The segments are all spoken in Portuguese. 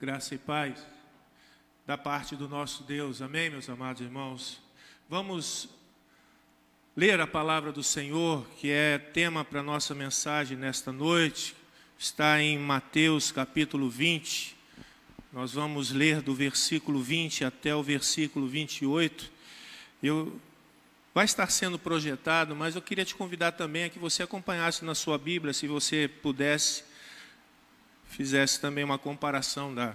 Graça e paz da parte do nosso Deus. Amém, meus amados irmãos. Vamos ler a palavra do Senhor, que é tema para nossa mensagem nesta noite. Está em Mateus capítulo 20. Nós vamos ler do versículo 20 até o versículo 28. Eu vai estar sendo projetado, mas eu queria te convidar também a que você acompanhasse na sua Bíblia, se você pudesse fizesse também uma comparação da,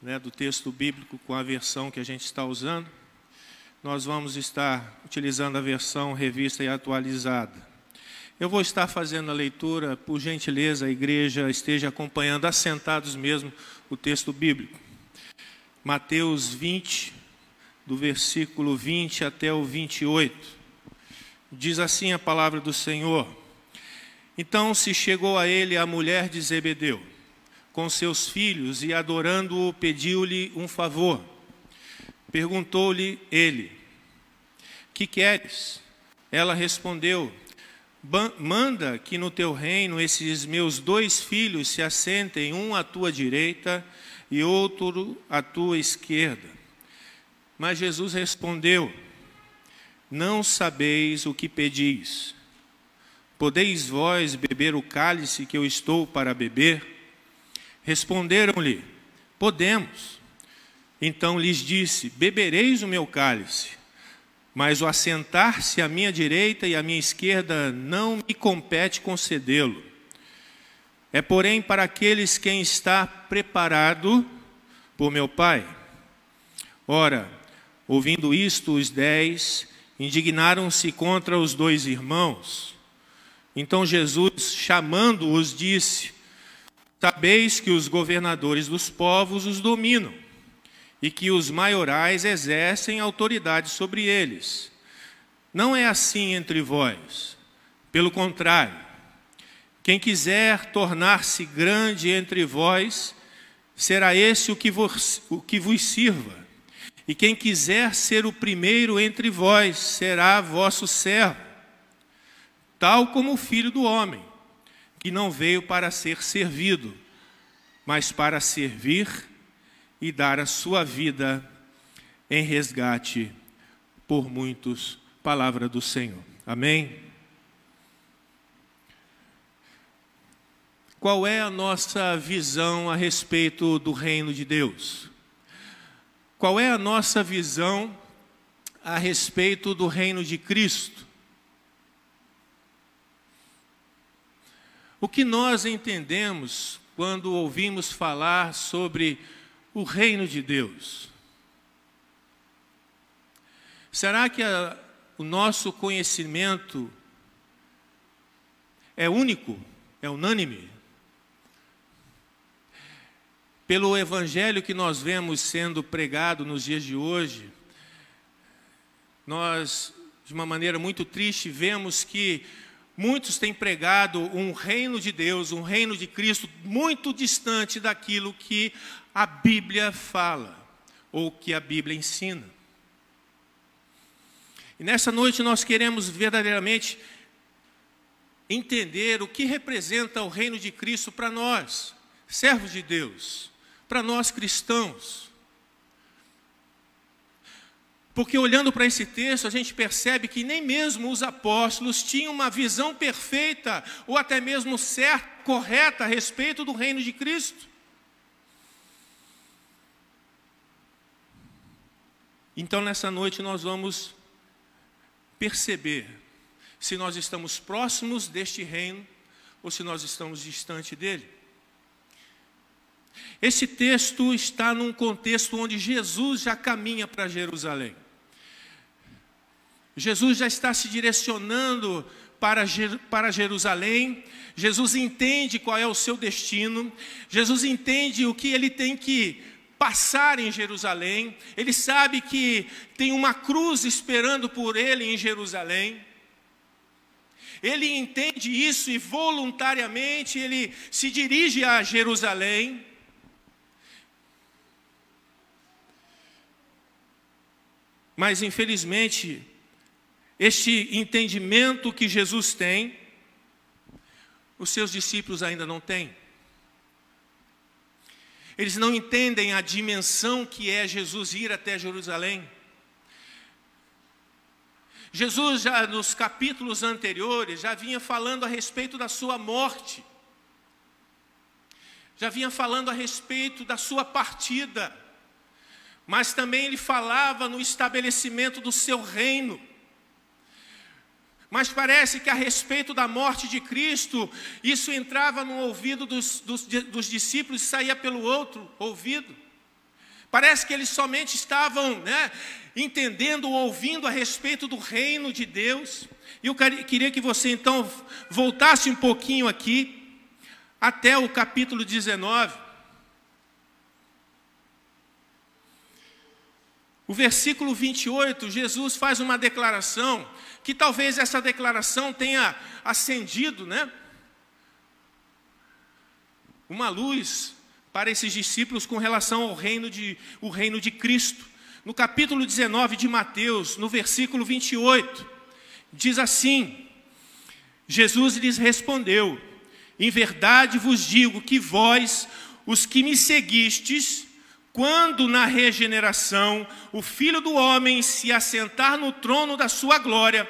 né, do texto bíblico com a versão que a gente está usando. Nós vamos estar utilizando a versão revista e atualizada. Eu vou estar fazendo a leitura, por gentileza, a igreja esteja acompanhando, assentados mesmo, o texto bíblico. Mateus 20, do versículo 20 até o 28. Diz assim a palavra do Senhor: Então se chegou a ele a mulher de Zebedeu com seus filhos e, adorando-o, pediu-lhe um favor. Perguntou-lhe ele: Que queres? Ela respondeu: Manda que no teu reino esses meus dois filhos se assentem, um à tua direita e outro à tua esquerda. Mas Jesus respondeu: Não sabeis o que pedis. Podeis vós beber o cálice que eu estou para beber? Responderam-lhe: Podemos. Então lhes disse: Bebereis o meu cálice, mas o assentar-se à minha direita e à minha esquerda não me compete concedê-lo. É, porém, para aqueles quem está preparado por meu Pai. Ora, ouvindo isto, os dez indignaram-se contra os dois irmãos. Então Jesus, chamando-os, disse: Sabeis que os governadores dos povos os dominam e que os maiorais exercem autoridade sobre eles. Não é assim entre vós. Pelo contrário, quem quiser tornar-se grande entre vós, será esse o que, vos, o que vos sirva. E quem quiser ser o primeiro entre vós, será vosso servo, tal como o filho do homem que não veio para ser servido, mas para servir e dar a sua vida em resgate por muitos. Palavra do Senhor. Amém? Qual é a nossa visão a respeito do reino de Deus? Qual é a nossa visão a respeito do reino de Cristo? O que nós entendemos quando ouvimos falar sobre o reino de Deus? Será que a, o nosso conhecimento é único, é unânime? Pelo evangelho que nós vemos sendo pregado nos dias de hoje, nós, de uma maneira muito triste, vemos que Muitos têm pregado um reino de Deus, um reino de Cristo, muito distante daquilo que a Bíblia fala, ou que a Bíblia ensina. E nessa noite nós queremos verdadeiramente entender o que representa o reino de Cristo para nós, servos de Deus, para nós cristãos. Porque olhando para esse texto, a gente percebe que nem mesmo os apóstolos tinham uma visão perfeita, ou até mesmo certa, correta a respeito do reino de Cristo. Então, nessa noite, nós vamos perceber se nós estamos próximos deste reino ou se nós estamos distante dele. Esse texto está num contexto onde Jesus já caminha para Jerusalém. Jesus já está se direcionando para, para Jerusalém, Jesus entende qual é o seu destino, Jesus entende o que ele tem que passar em Jerusalém, ele sabe que tem uma cruz esperando por ele em Jerusalém. Ele entende isso e voluntariamente ele se dirige a Jerusalém. Mas infelizmente, este entendimento que Jesus tem, os seus discípulos ainda não têm. Eles não entendem a dimensão que é Jesus ir até Jerusalém. Jesus, já nos capítulos anteriores, já vinha falando a respeito da sua morte, já vinha falando a respeito da sua partida, mas também ele falava no estabelecimento do seu reino. Mas parece que a respeito da morte de Cristo, isso entrava no ouvido dos, dos, dos discípulos e saía pelo outro ouvido. Parece que eles somente estavam né, entendendo, ouvindo a respeito do reino de Deus. E eu queria que você então voltasse um pouquinho aqui, até o capítulo 19. O versículo 28, Jesus faz uma declaração, que talvez essa declaração tenha acendido, né? Uma luz para esses discípulos com relação ao reino de, o reino de Cristo. No capítulo 19 de Mateus, no versículo 28, diz assim: Jesus lhes respondeu: Em verdade vos digo que vós, os que me seguistes, quando na regeneração o Filho do Homem se assentar no trono da sua glória,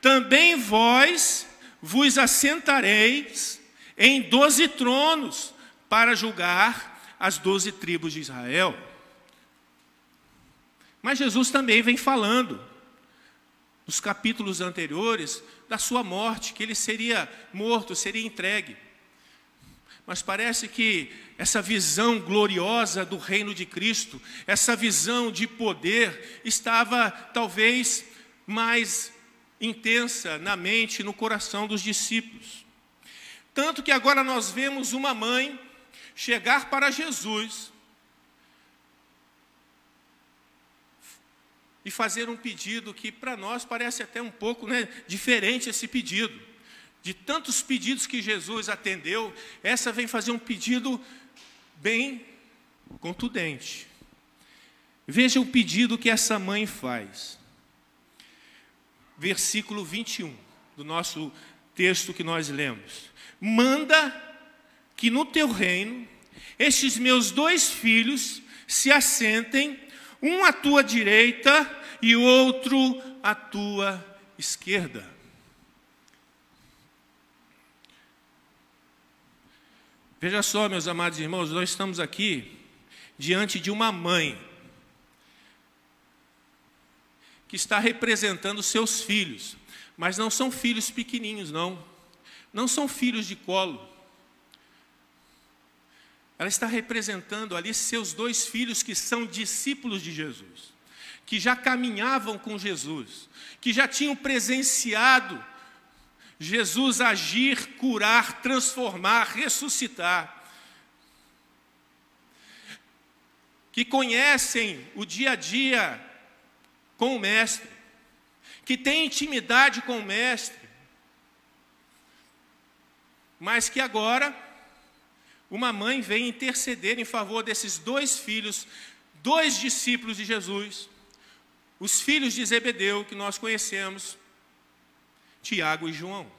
também vós vos assentareis em doze tronos para julgar as doze tribos de Israel. Mas Jesus também vem falando, nos capítulos anteriores, da sua morte, que ele seria morto, seria entregue. Mas parece que essa visão gloriosa do reino de Cristo, essa visão de poder, estava talvez mais intensa na mente, no coração dos discípulos. Tanto que agora nós vemos uma mãe chegar para Jesus e fazer um pedido que para nós parece até um pouco né, diferente esse pedido. De tantos pedidos que Jesus atendeu, essa vem fazer um pedido bem contundente. Veja o pedido que essa mãe faz. Versículo 21 do nosso texto que nós lemos. Manda que no teu reino estes meus dois filhos se assentem, um à tua direita e outro à tua esquerda. Veja só, meus amados irmãos, nós estamos aqui diante de uma mãe que está representando seus filhos, mas não são filhos pequeninhos, não. Não são filhos de colo. Ela está representando ali seus dois filhos que são discípulos de Jesus, que já caminhavam com Jesus, que já tinham presenciado Jesus agir, curar, transformar, ressuscitar. Que conhecem o dia a dia com o Mestre, que têm intimidade com o Mestre, mas que agora uma mãe vem interceder em favor desses dois filhos, dois discípulos de Jesus, os filhos de Zebedeu, que nós conhecemos, Tiago e João.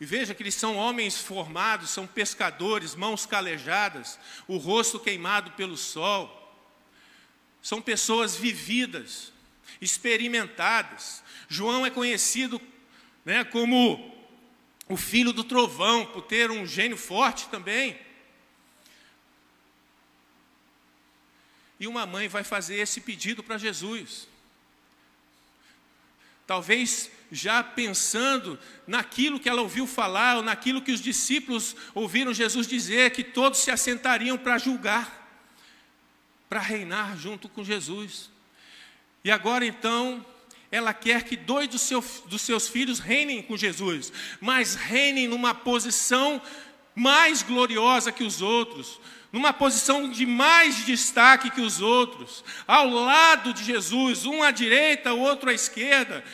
E veja que eles são homens formados, são pescadores, mãos calejadas, o rosto queimado pelo sol. São pessoas vividas, experimentadas. João é conhecido né, como o filho do trovão, por ter um gênio forte também. E uma mãe vai fazer esse pedido para Jesus. Talvez já pensando naquilo que ela ouviu falar, ou naquilo que os discípulos ouviram Jesus dizer, que todos se assentariam para julgar, para reinar junto com Jesus. E agora então, ela quer que dois dos, seu, dos seus filhos reinem com Jesus, mas reinem numa posição mais gloriosa que os outros, numa posição de mais destaque que os outros, ao lado de Jesus, um à direita, o outro à esquerda.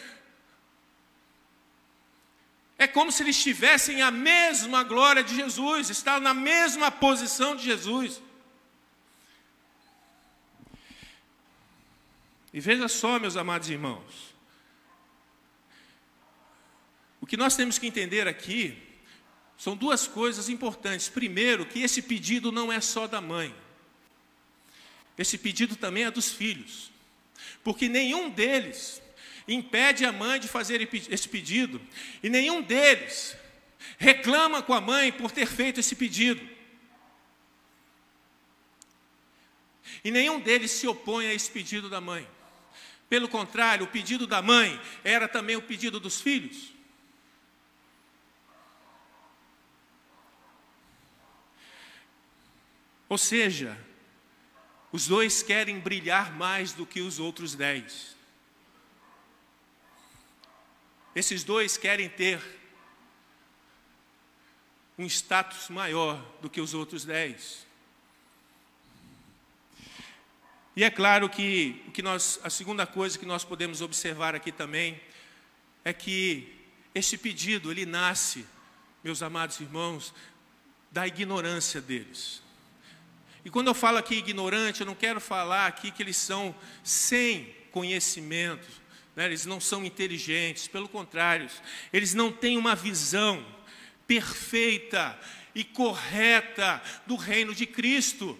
É como se eles tivessem a mesma glória de Jesus, estavam na mesma posição de Jesus. E veja só, meus amados irmãos, o que nós temos que entender aqui são duas coisas importantes. Primeiro, que esse pedido não é só da mãe, esse pedido também é dos filhos, porque nenhum deles impede a mãe de fazer esse pedido, e nenhum deles reclama com a mãe por ter feito esse pedido. E nenhum deles se opõe a esse pedido da mãe. Pelo contrário, o pedido da mãe era também o pedido dos filhos. Ou seja, os dois querem brilhar mais do que os outros dez. Esses dois querem ter um status maior do que os outros dez. E é claro que, que nós, a segunda coisa que nós podemos observar aqui também é que este pedido ele nasce, meus amados irmãos, da ignorância deles. E quando eu falo aqui ignorante, eu não quero falar aqui que eles são sem conhecimento, né? eles não são inteligentes, pelo contrário, eles não têm uma visão perfeita e correta do reino de Cristo.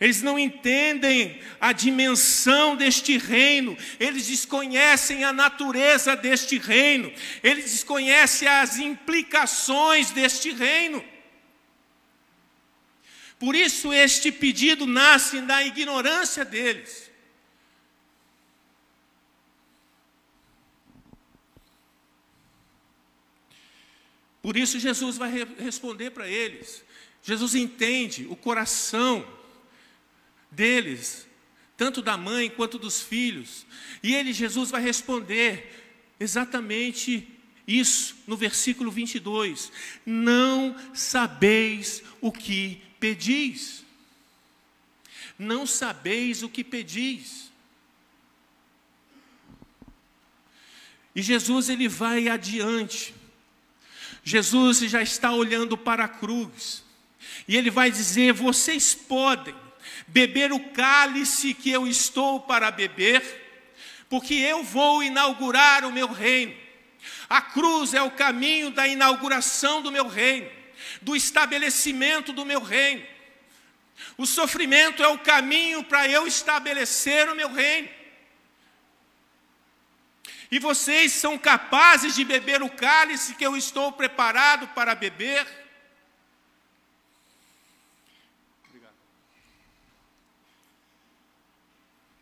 Eles não entendem a dimensão deste reino, eles desconhecem a natureza deste reino, eles desconhecem as implicações deste reino. Por isso, este pedido nasce da ignorância deles. Por isso, Jesus vai responder para eles. Jesus entende o coração deles, tanto da mãe quanto dos filhos. E ele, Jesus, vai responder exatamente isso no versículo 22. Não sabeis o que pedis. Não sabeis o que pedis. E Jesus ele vai adiante. Jesus já está olhando para a cruz. E ele vai dizer: "Vocês podem beber o cálice que eu estou para beber, porque eu vou inaugurar o meu reino. A cruz é o caminho da inauguração do meu reino, do estabelecimento do meu reino. O sofrimento é o caminho para eu estabelecer o meu reino. E vocês são capazes de beber o cálice que eu estou preparado para beber?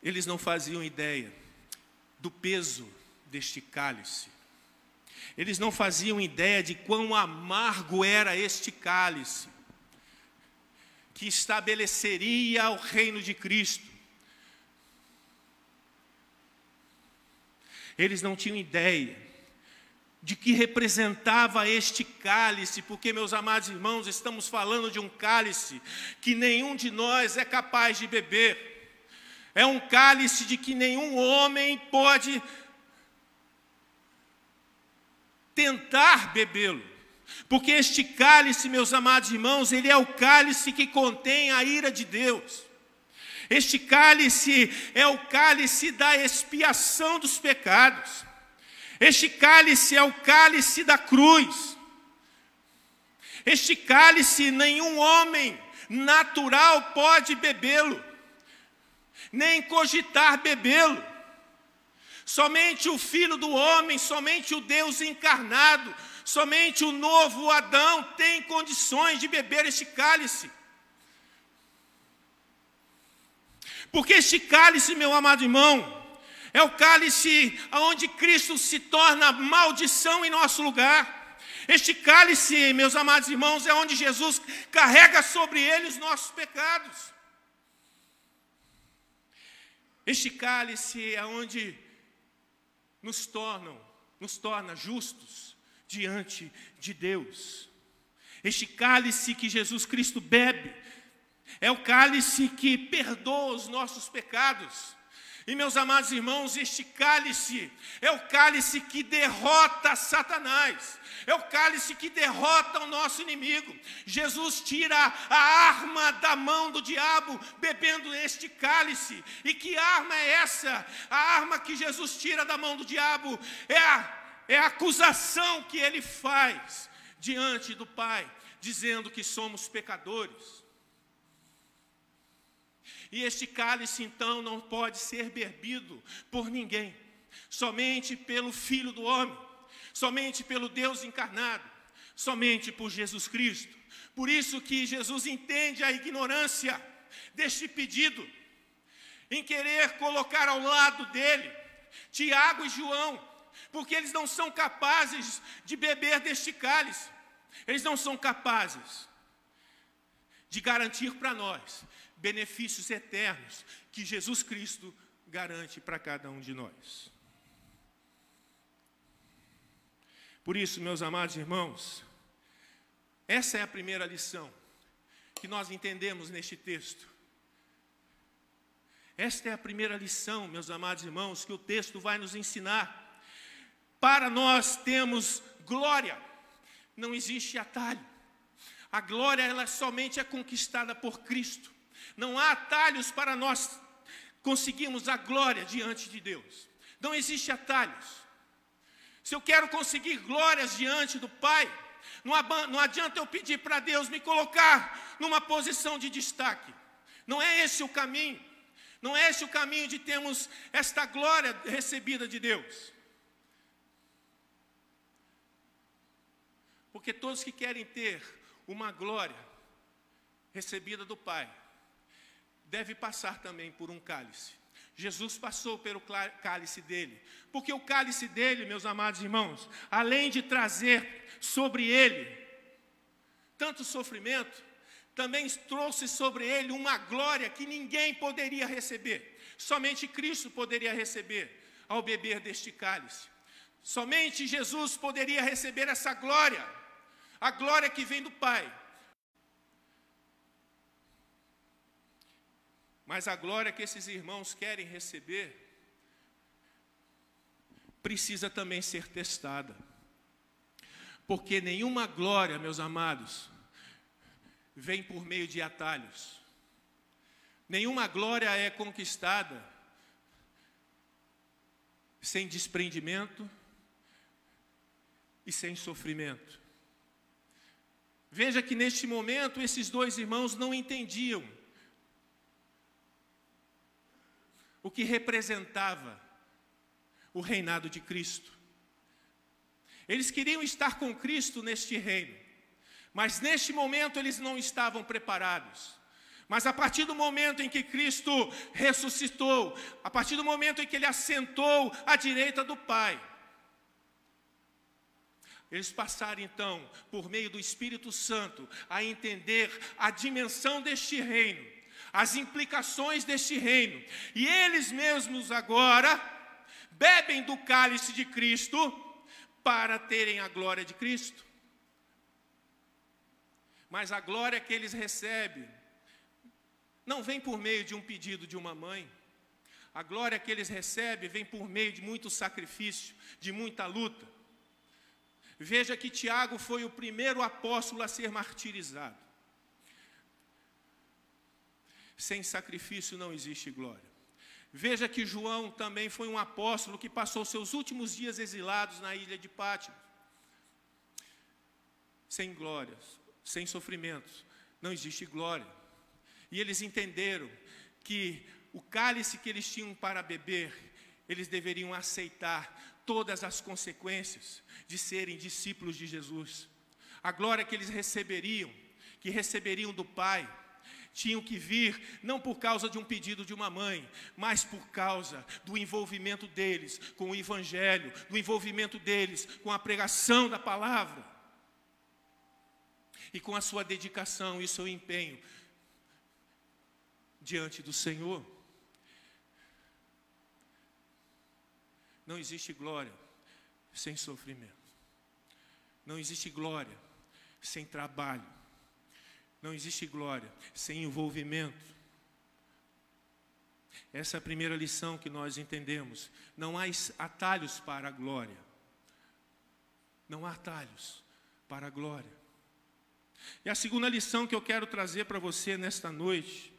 Eles não faziam ideia do peso deste cálice. Eles não faziam ideia de quão amargo era este cálice, que estabeleceria o reino de Cristo. Eles não tinham ideia de que representava este cálice, porque, meus amados irmãos, estamos falando de um cálice que nenhum de nós é capaz de beber é um cálice de que nenhum homem pode tentar bebê-lo. Porque este cálice, meus amados irmãos, ele é o cálice que contém a ira de Deus. Este cálice é o cálice da expiação dos pecados. Este cálice é o cálice da cruz. Este cálice nenhum homem natural pode bebê-lo nem cogitar bebê-lo. Somente o Filho do homem, somente o Deus encarnado, somente o novo Adão tem condições de beber este cálice. Porque este cálice, meu amado irmão, é o cálice onde Cristo se torna maldição em nosso lugar. Este cálice, meus amados irmãos, é onde Jesus carrega sobre ele os nossos pecados. Este cálice é onde nos tornam, nos torna justos diante de Deus. Este cálice que Jesus Cristo bebe é o cálice que perdoa os nossos pecados. E meus amados irmãos, este cálice é o cálice que derrota Satanás, é o cálice que derrota o nosso inimigo. Jesus tira a arma da mão do diabo bebendo este cálice. E que arma é essa? A arma que Jesus tira da mão do diabo é a, é a acusação que ele faz diante do Pai, dizendo que somos pecadores. E este cálice então não pode ser bebido por ninguém, somente pelo Filho do Homem, somente pelo Deus encarnado, somente por Jesus Cristo. Por isso que Jesus entende a ignorância deste pedido, em querer colocar ao lado dele Tiago e João, porque eles não são capazes de beber deste cálice, eles não são capazes de garantir para nós benefícios eternos que Jesus Cristo garante para cada um de nós. Por isso, meus amados irmãos, essa é a primeira lição que nós entendemos neste texto. Esta é a primeira lição, meus amados irmãos, que o texto vai nos ensinar. Para nós temos glória, não existe atalho. A glória ela somente é conquistada por Cristo. Não há atalhos para nós conseguirmos a glória diante de Deus. Não existe atalhos. Se eu quero conseguir glórias diante do Pai, não adianta eu pedir para Deus me colocar numa posição de destaque. Não é esse o caminho. Não é esse o caminho de termos esta glória recebida de Deus. Porque todos que querem ter uma glória recebida do Pai, deve passar também por um cálice. Jesus passou pelo cálice dele, porque o cálice dele, meus amados irmãos, além de trazer sobre ele tanto sofrimento, também trouxe sobre ele uma glória que ninguém poderia receber, somente Cristo poderia receber ao beber deste cálice. Somente Jesus poderia receber essa glória, a glória que vem do Pai. Mas a glória que esses irmãos querem receber precisa também ser testada. Porque nenhuma glória, meus amados, vem por meio de atalhos. Nenhuma glória é conquistada sem desprendimento e sem sofrimento. Veja que neste momento esses dois irmãos não entendiam o que representava o reinado de Cristo. Eles queriam estar com Cristo neste reino. Mas neste momento eles não estavam preparados. Mas a partir do momento em que Cristo ressuscitou, a partir do momento em que ele assentou à direita do Pai, eles passaram então, por meio do Espírito Santo, a entender a dimensão deste reino, as implicações deste reino, e eles mesmos agora bebem do cálice de Cristo para terem a glória de Cristo. Mas a glória que eles recebem não vem por meio de um pedido de uma mãe. A glória que eles recebem vem por meio de muito sacrifício, de muita luta. Veja que Tiago foi o primeiro apóstolo a ser martirizado. Sem sacrifício não existe glória. Veja que João também foi um apóstolo que passou seus últimos dias exilados na ilha de Pátmos. Sem glórias, sem sofrimentos, não existe glória. E eles entenderam que o cálice que eles tinham para beber, eles deveriam aceitar todas as consequências de serem discípulos de Jesus. A glória que eles receberiam, que receberiam do Pai, tinham que vir não por causa de um pedido de uma mãe, mas por causa do envolvimento deles com o Evangelho, do envolvimento deles com a pregação da palavra e com a sua dedicação e seu empenho diante do Senhor. Não existe glória sem sofrimento. Não existe glória sem trabalho. Não existe glória sem envolvimento. Essa é a primeira lição que nós entendemos. Não há atalhos para a glória. Não há atalhos para a glória. E a segunda lição que eu quero trazer para você nesta noite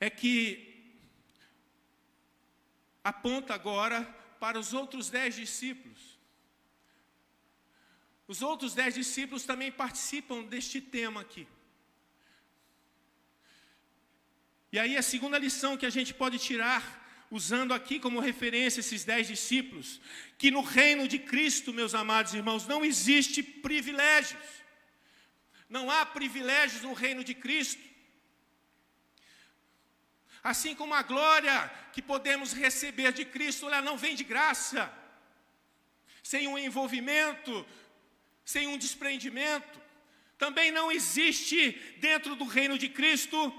é que aponta agora para os outros dez discípulos. Os outros dez discípulos também participam deste tema aqui. E aí a segunda lição que a gente pode tirar, usando aqui como referência esses dez discípulos, que no reino de Cristo, meus amados irmãos, não existe privilégios. Não há privilégios no reino de Cristo. Assim como a glória que podemos receber de Cristo, ela não vem de graça, sem um envolvimento, sem um desprendimento. Também não existe dentro do reino de Cristo,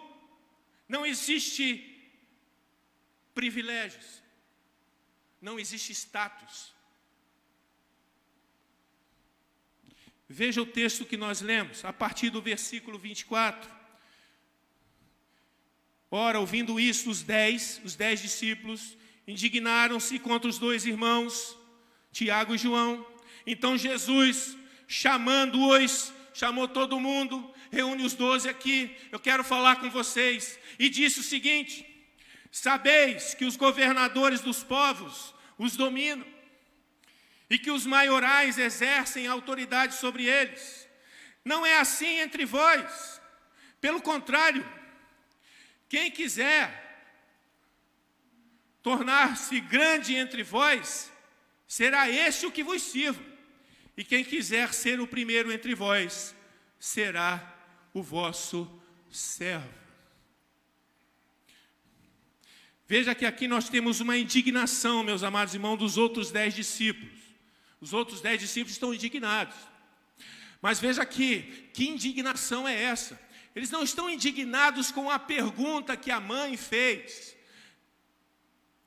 não existe privilégios, não existe status. Veja o texto que nós lemos, a partir do versículo 24. Ora, ouvindo isso, os dez, os dez discípulos, indignaram-se contra os dois irmãos, Tiago e João. Então Jesus, chamando-os, chamou todo mundo, reúne os doze aqui, eu quero falar com vocês, e disse o seguinte: Sabeis que os governadores dos povos os dominam, e que os maiorais exercem autoridade sobre eles. Não é assim entre vós. Pelo contrário, quem quiser tornar-se grande entre vós, será este o que vos sirva. E quem quiser ser o primeiro entre vós, será o vosso servo. Veja que aqui nós temos uma indignação, meus amados irmãos, dos outros dez discípulos. Os outros dez discípulos estão indignados. Mas veja aqui, que indignação é essa? Eles não estão indignados com a pergunta que a mãe fez,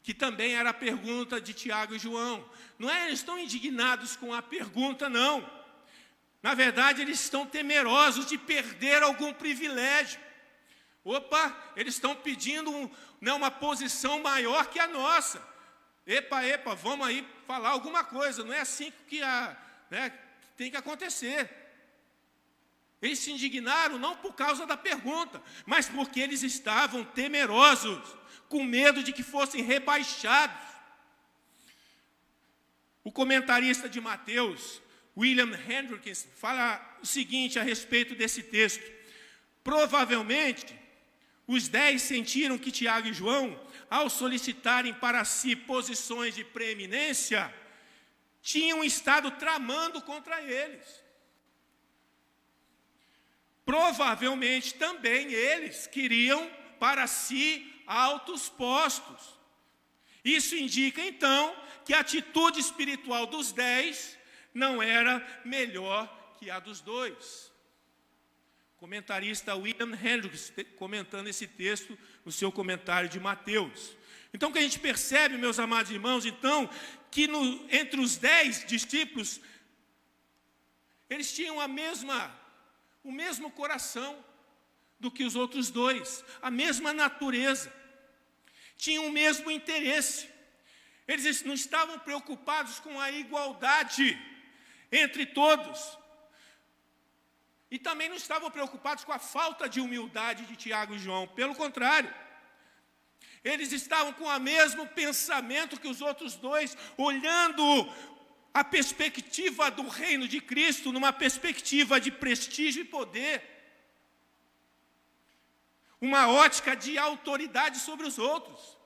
que também era a pergunta de Tiago e João. Não é, eles estão indignados com a pergunta, não. Na verdade, eles estão temerosos de perder algum privilégio. Opa, eles estão pedindo um, né, uma posição maior que a nossa. Epa, epa, vamos aí falar alguma coisa. Não é assim que a, né, tem que acontecer. Eles se indignaram não por causa da pergunta, mas porque eles estavam temerosos, com medo de que fossem rebaixados. O comentarista de Mateus, William Hendrickson, fala o seguinte a respeito desse texto. Provavelmente, os dez sentiram que Tiago e João, ao solicitarem para si posições de preeminência, tinham estado tramando contra eles. Provavelmente também eles queriam para si altos postos. Isso indica então que a atitude espiritual dos dez não era melhor que a dos dois. Comentarista William Hendricks comentando esse texto no seu comentário de Mateus. Então, o que a gente percebe, meus amados irmãos, então, que no, entre os dez discípulos, eles tinham a mesma o mesmo coração do que os outros dois, a mesma natureza, tinham o mesmo interesse. Eles não estavam preocupados com a igualdade entre todos. E também não estavam preocupados com a falta de humildade de Tiago e João, pelo contrário. Eles estavam com o mesmo pensamento que os outros dois, olhando a perspectiva do reino de Cristo numa perspectiva de prestígio e poder, uma ótica de autoridade sobre os outros.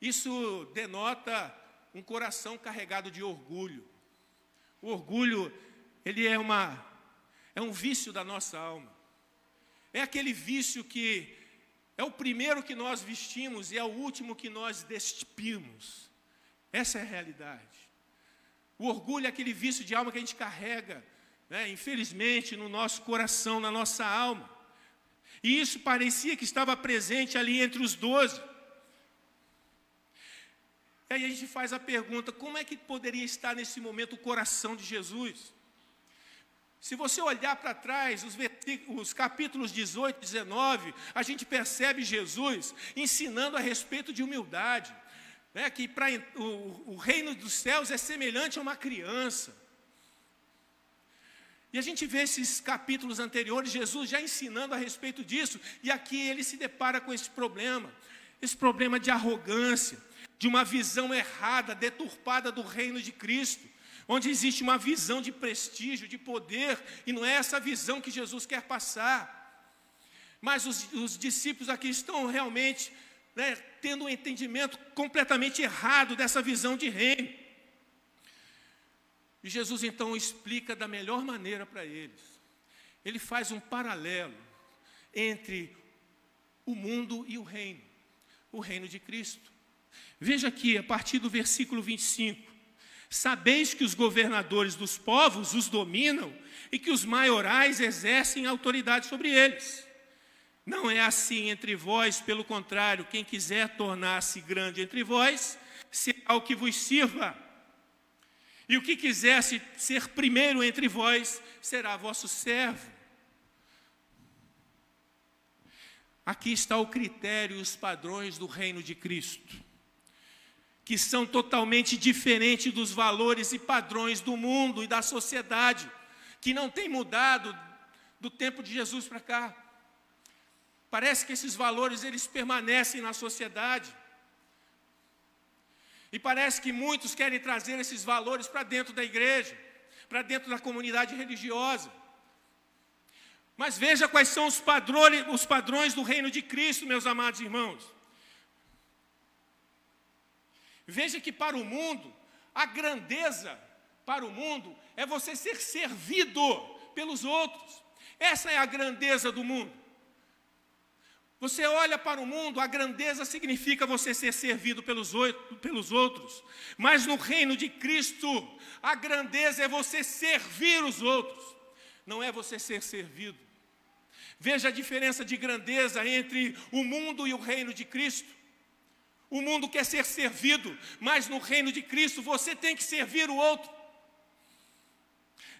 Isso denota um coração carregado de orgulho. O orgulho, ele é uma é um vício da nossa alma. É aquele vício que é o primeiro que nós vestimos e é o último que nós despimos. Essa é a realidade. O orgulho é aquele vício de alma que a gente carrega, né, infelizmente, no nosso coração, na nossa alma. E isso parecia que estava presente ali entre os doze. E aí a gente faz a pergunta: como é que poderia estar nesse momento o coração de Jesus? Se você olhar para trás, os, os, capítulos 18 e 19, a gente percebe Jesus ensinando a respeito de humildade né, que pra, o, o reino dos céus é semelhante a uma criança. E a gente vê esses capítulos anteriores, Jesus já ensinando a respeito disso, e aqui ele se depara com esse problema, esse problema de arrogância, de uma visão errada, deturpada do reino de Cristo, onde existe uma visão de prestígio, de poder, e não é essa visão que Jesus quer passar. Mas os, os discípulos aqui estão realmente né, tendo um entendimento completamente errado dessa visão de reino. E Jesus então explica da melhor maneira para eles. Ele faz um paralelo entre o mundo e o reino, o reino de Cristo. Veja aqui, a partir do versículo 25: Sabeis que os governadores dos povos os dominam e que os maiorais exercem autoridade sobre eles. Não é assim entre vós, pelo contrário, quem quiser tornar-se grande entre vós, será o que vos sirva. E o que quiser ser primeiro entre vós, será vosso servo. Aqui está o critério e os padrões do reino de Cristo, que são totalmente diferentes dos valores e padrões do mundo e da sociedade, que não tem mudado do tempo de Jesus para cá. Parece que esses valores eles permanecem na sociedade. E parece que muitos querem trazer esses valores para dentro da igreja, para dentro da comunidade religiosa. Mas veja quais são os padrões, os padrões do reino de Cristo, meus amados irmãos. Veja que para o mundo, a grandeza para o mundo é você ser servido pelos outros. Essa é a grandeza do mundo. Você olha para o mundo, a grandeza significa você ser servido pelos, pelos outros. Mas no reino de Cristo, a grandeza é você servir os outros, não é você ser servido. Veja a diferença de grandeza entre o mundo e o reino de Cristo. O mundo quer ser servido, mas no reino de Cristo você tem que servir o outro.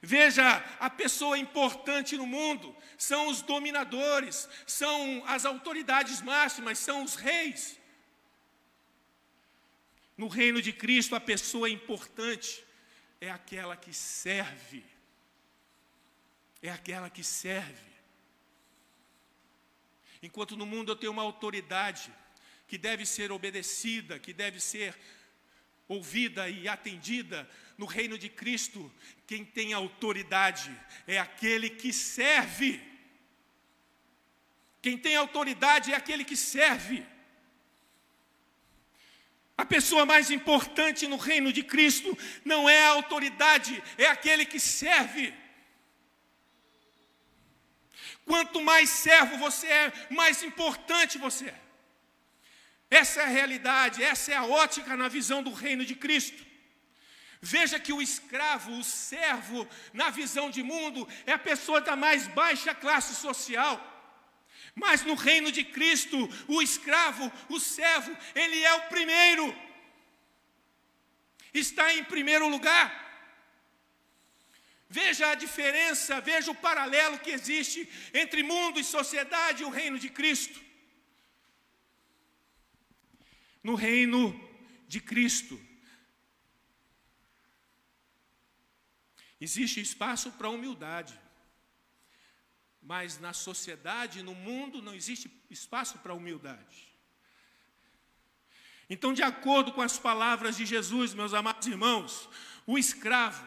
Veja, a pessoa importante no mundo são os dominadores, são as autoridades máximas, são os reis. No reino de Cristo, a pessoa importante é aquela que serve. É aquela que serve. Enquanto no mundo eu tenho uma autoridade que deve ser obedecida, que deve ser ouvida e atendida, no reino de Cristo, quem tem autoridade é aquele que serve. Quem tem autoridade é aquele que serve. A pessoa mais importante no reino de Cristo não é a autoridade, é aquele que serve. Quanto mais servo você é, mais importante você é. Essa é a realidade, essa é a ótica na visão do reino de Cristo. Veja que o escravo, o servo, na visão de mundo, é a pessoa da mais baixa classe social. Mas no reino de Cristo, o escravo, o servo, ele é o primeiro. Está em primeiro lugar. Veja a diferença, veja o paralelo que existe entre mundo e sociedade e o reino de Cristo. No reino de Cristo, Existe espaço para humildade. Mas na sociedade, no mundo, não existe espaço para humildade. Então, de acordo com as palavras de Jesus, meus amados irmãos, o escravo,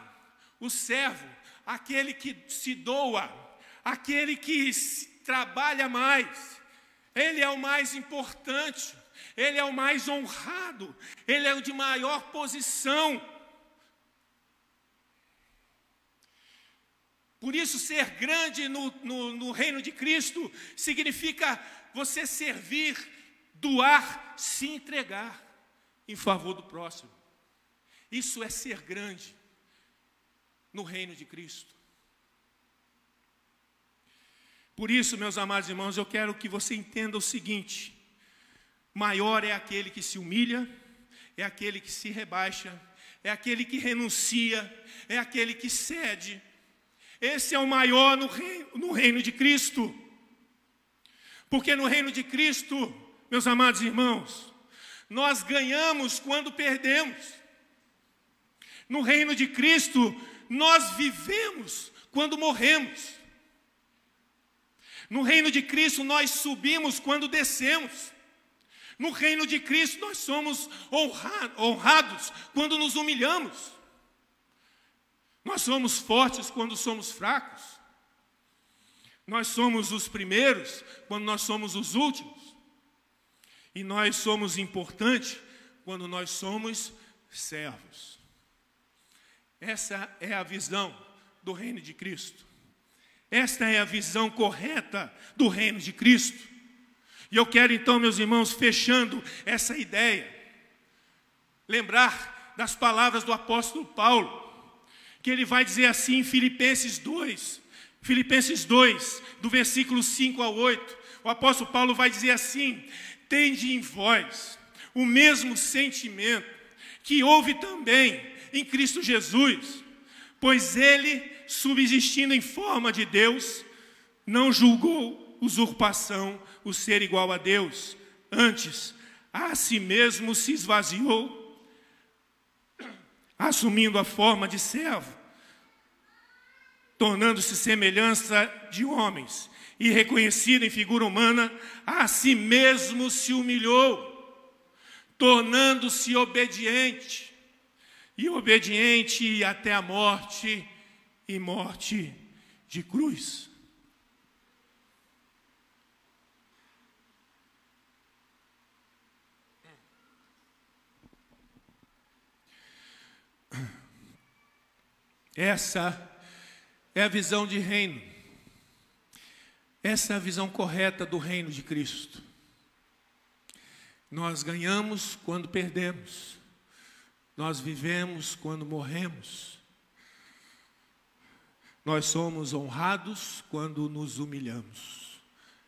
o servo, aquele que se doa, aquele que trabalha mais, ele é o mais importante, ele é o mais honrado, ele é o de maior posição. Por isso, ser grande no, no, no reino de Cristo significa você servir, doar, se entregar em favor do próximo. Isso é ser grande no reino de Cristo. Por isso, meus amados irmãos, eu quero que você entenda o seguinte: maior é aquele que se humilha, é aquele que se rebaixa, é aquele que renuncia, é aquele que cede, esse é o maior no reino, no reino de Cristo. Porque no reino de Cristo, meus amados irmãos, nós ganhamos quando perdemos. No reino de Cristo, nós vivemos quando morremos. No reino de Cristo, nós subimos quando descemos. No reino de Cristo, nós somos honrados quando nos humilhamos. Nós somos fortes quando somos fracos. Nós somos os primeiros quando nós somos os últimos. E nós somos importantes quando nós somos servos. Essa é a visão do reino de Cristo. Esta é a visão correta do reino de Cristo. E eu quero então, meus irmãos, fechando essa ideia, lembrar das palavras do apóstolo Paulo, que ele vai dizer assim em Filipenses 2, Filipenses 2, do versículo 5 ao 8, o apóstolo Paulo vai dizer assim: Tende em vós o mesmo sentimento que houve também em Cristo Jesus, pois ele, subsistindo em forma de Deus, não julgou usurpação o ser igual a Deus, antes a si mesmo se esvaziou, assumindo a forma de servo, tornando-se semelhança de homens, e reconhecido em figura humana, a si mesmo se humilhou, tornando-se obediente, e obediente até a morte e morte de cruz. Essa é a visão de reino. Essa é a visão correta do reino de Cristo. Nós ganhamos quando perdemos. Nós vivemos quando morremos. Nós somos honrados quando nos humilhamos.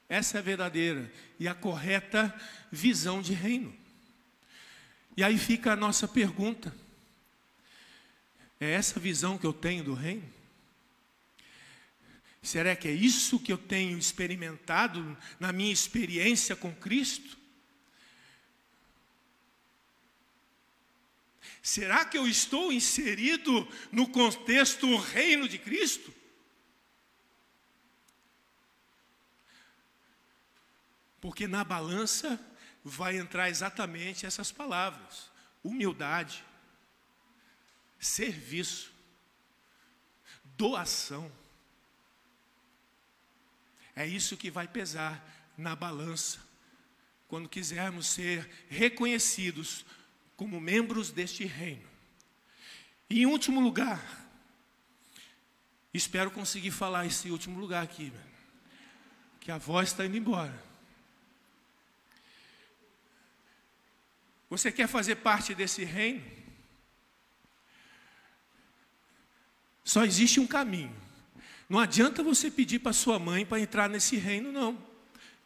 Essa é a verdadeira e a correta visão de reino. E aí fica a nossa pergunta: é essa visão que eu tenho do reino? Será que é isso que eu tenho experimentado na minha experiência com Cristo? Será que eu estou inserido no contexto reino de Cristo? Porque na balança vai entrar exatamente essas palavras: humildade, serviço, doação. É isso que vai pesar na balança quando quisermos ser reconhecidos como membros deste reino. E em último lugar, espero conseguir falar esse último lugar aqui, que a voz está indo embora. Você quer fazer parte desse reino? Só existe um caminho. Não adianta você pedir para sua mãe para entrar nesse reino, não.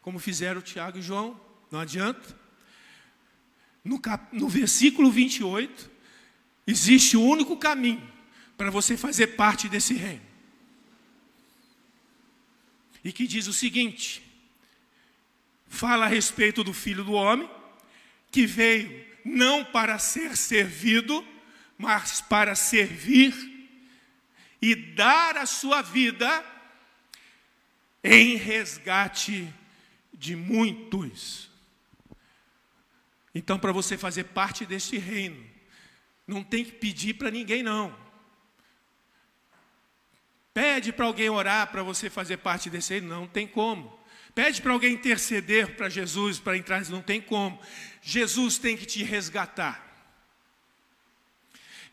Como fizeram Tiago e João. Não adianta. No, cap, no versículo 28, existe o único caminho para você fazer parte desse reino. E que diz o seguinte: fala a respeito do filho do homem, que veio não para ser servido, mas para servir e dar a sua vida em resgate de muitos. Então, para você fazer parte deste reino, não tem que pedir para ninguém, não. Pede para alguém orar para você fazer parte desse reino, não tem como. Pede para alguém interceder para Jesus para entrar, não tem como. Jesus tem que te resgatar.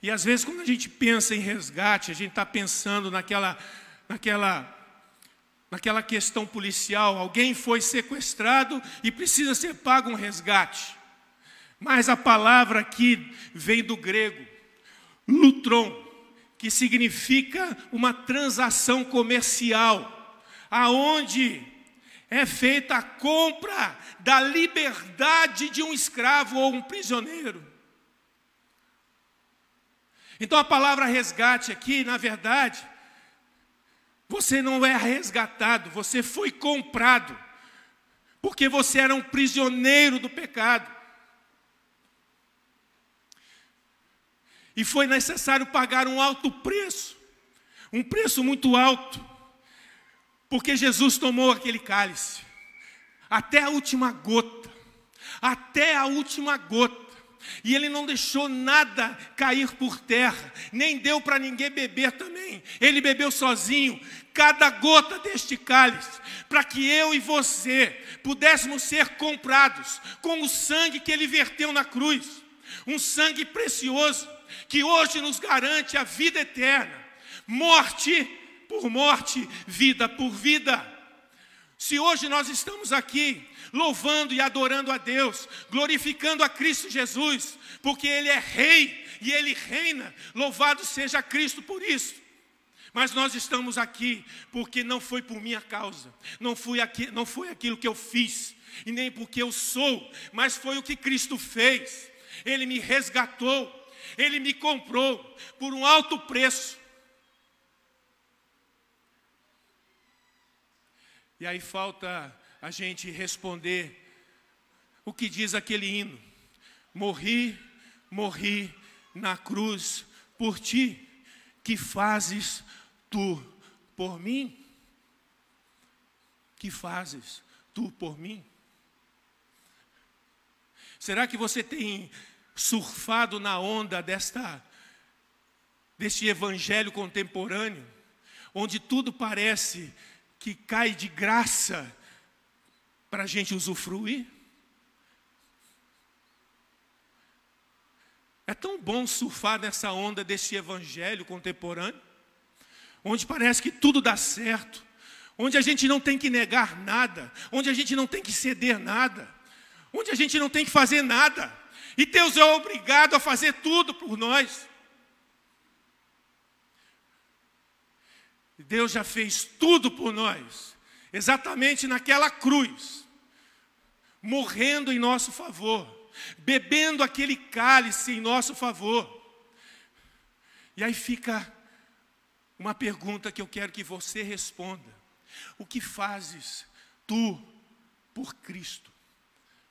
E às vezes, quando a gente pensa em resgate, a gente está pensando naquela, naquela, naquela questão policial: alguém foi sequestrado e precisa ser pago um resgate. Mas a palavra aqui vem do grego, lutron, que significa uma transação comercial, aonde é feita a compra da liberdade de um escravo ou um prisioneiro. Então a palavra resgate aqui, na verdade, você não é resgatado, você foi comprado, porque você era um prisioneiro do pecado. E foi necessário pagar um alto preço, um preço muito alto, porque Jesus tomou aquele cálice, até a última gota, até a última gota. E ele não deixou nada cair por terra, nem deu para ninguém beber também. Ele bebeu sozinho cada gota deste cálice, para que eu e você pudéssemos ser comprados com o sangue que ele verteu na cruz. Um sangue precioso que hoje nos garante a vida eterna. Morte por morte, vida por vida. Se hoje nós estamos aqui louvando e adorando a Deus, glorificando a Cristo Jesus, porque Ele é Rei e Ele reina, louvado seja Cristo por isso. Mas nós estamos aqui porque não foi por minha causa, não foi, aqui, não foi aquilo que eu fiz, e nem porque eu sou, mas foi o que Cristo fez. Ele me resgatou, Ele me comprou por um alto preço. E aí falta a gente responder o que diz aquele hino: Morri, morri na cruz por ti, que fazes tu por mim? Que fazes tu por mim? Será que você tem surfado na onda desta deste evangelho contemporâneo, onde tudo parece que cai de graça para a gente usufruir. É tão bom surfar nessa onda desse evangelho contemporâneo, onde parece que tudo dá certo, onde a gente não tem que negar nada, onde a gente não tem que ceder nada, onde a gente não tem que fazer nada, e Deus é obrigado a fazer tudo por nós. Deus já fez tudo por nós, exatamente naquela cruz, morrendo em nosso favor, bebendo aquele cálice em nosso favor. E aí fica uma pergunta que eu quero que você responda: O que fazes tu por Cristo?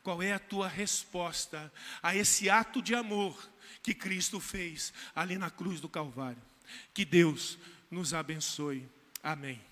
Qual é a tua resposta a esse ato de amor que Cristo fez ali na cruz do Calvário? Que Deus nos abençoe. Amém.